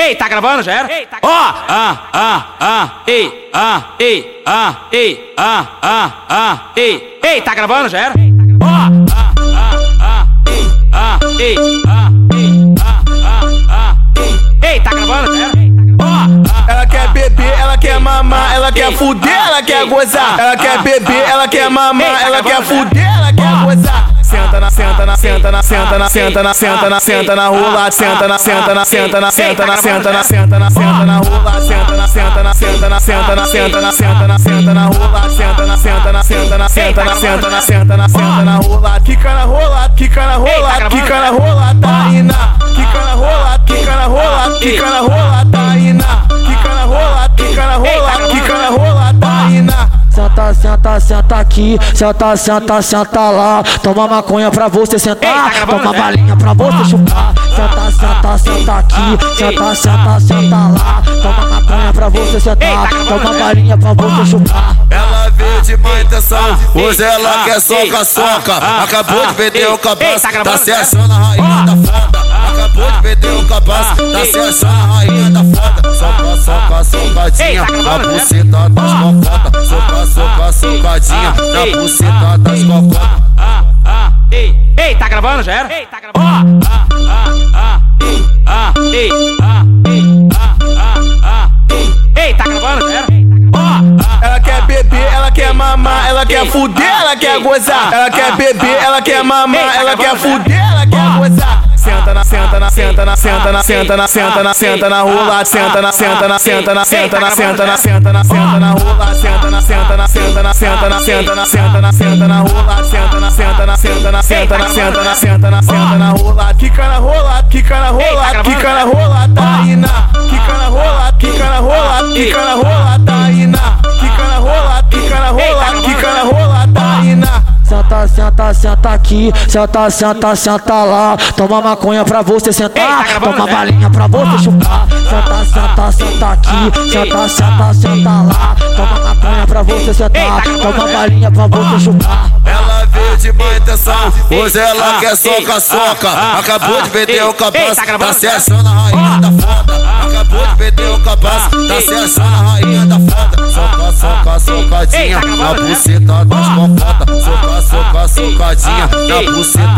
Ei, tá gravando, já era? Ó! Ah, ah, ah, ei, ah, ei, ah, ei, ah, ah, ah, ei. Ei, tá gravando, já era? Ó! Ah, ah, ah, ei, ah, ei, ah, ei, ah, ah, ah, ei. Ei, tá gravando, já era? Ó! Ela quer beber, ela quer mamar, ela quer fuder, ela quer gozar. Ela quer beber, ela quer mamar, ela quer fuder, ela quer gozar. Senta na, senta na, senta na, senta na, senta na, senta na, senta na rola, senta na, senta na, senta na, senta na, senta na, senta na, senta na rola, senta na, senta na, senta na, senta na, senta na, senta na, senta na rola, senta na, senta na, senta na, senta na, senta na, senta na, senta na rola, quica na rola, quica na rola, quica na rola, aqui, senta, senta, senta lá. Toma maconha pra você sentar, toma balinha pra você chupar. Senta, senta, senta aqui, senta, senta, senta lá. Toma maconha pra você sentar, toma balinha pra você chupar. Ela veio de má intenção, hoje ela quer soca, soca. Acabou de perder o cabaço, tá se achando a rainha da foda. Acabou de perder o cabaço, tá se achando a rainha da foda. Soca, soca, socadinha, na buceta das cocotas. Soca, soca, socadinha, na buceta das cocotas. Ah, ah, ei, tá gravando, já era? Ei, tá gravando. Ó! Ah, ah, ah, ei, ah, ei, ah, ei, ah, ah, ah, tá gravando, já era? Ó! Ela quer beber, ela quer mamar, ela quer fuder, ela quer gozar. Ela quer beber, ela quer mamar, ela quer fuder, ela quer gozar. Senta na, senta na, senta na, senta na, senta na, senta na, senta na rola, senta na, senta na, senta na, senta na, senta na, senta na, senta na rola, senta na, senta na, senta na, senta na, senta na, senta na, senta na rola, senta na, senta na, senta na, senta na, senta na, senta na, senta na rola, quica na rola, quica na rola, quica na rola, tá indo, quica na rola, quica na rola, quica na Senta, senta, senta aqui, senta, senta, senta lá. Toma maconha pra você sentar, toma balinha pra você chupar. Senta, senta, senta aqui, senta, senta, senta lá. Toma maconha pra você sentar, toma balinha pra você chupar. Ela veio de má intenção, hoje ela quer soca, soca. Acabou de perder o cabaço, tá se achando a rainha da foda. Acabou de perder o cabaço, tá se achando a rainha da foda. Soca, soca, socadinha, na buceta das soca, socadinha, na buceta.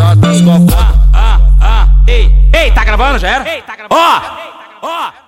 Ah, ah, ei, ei, tá gravando, já era? Ei, tá gravando. Ó! Ó!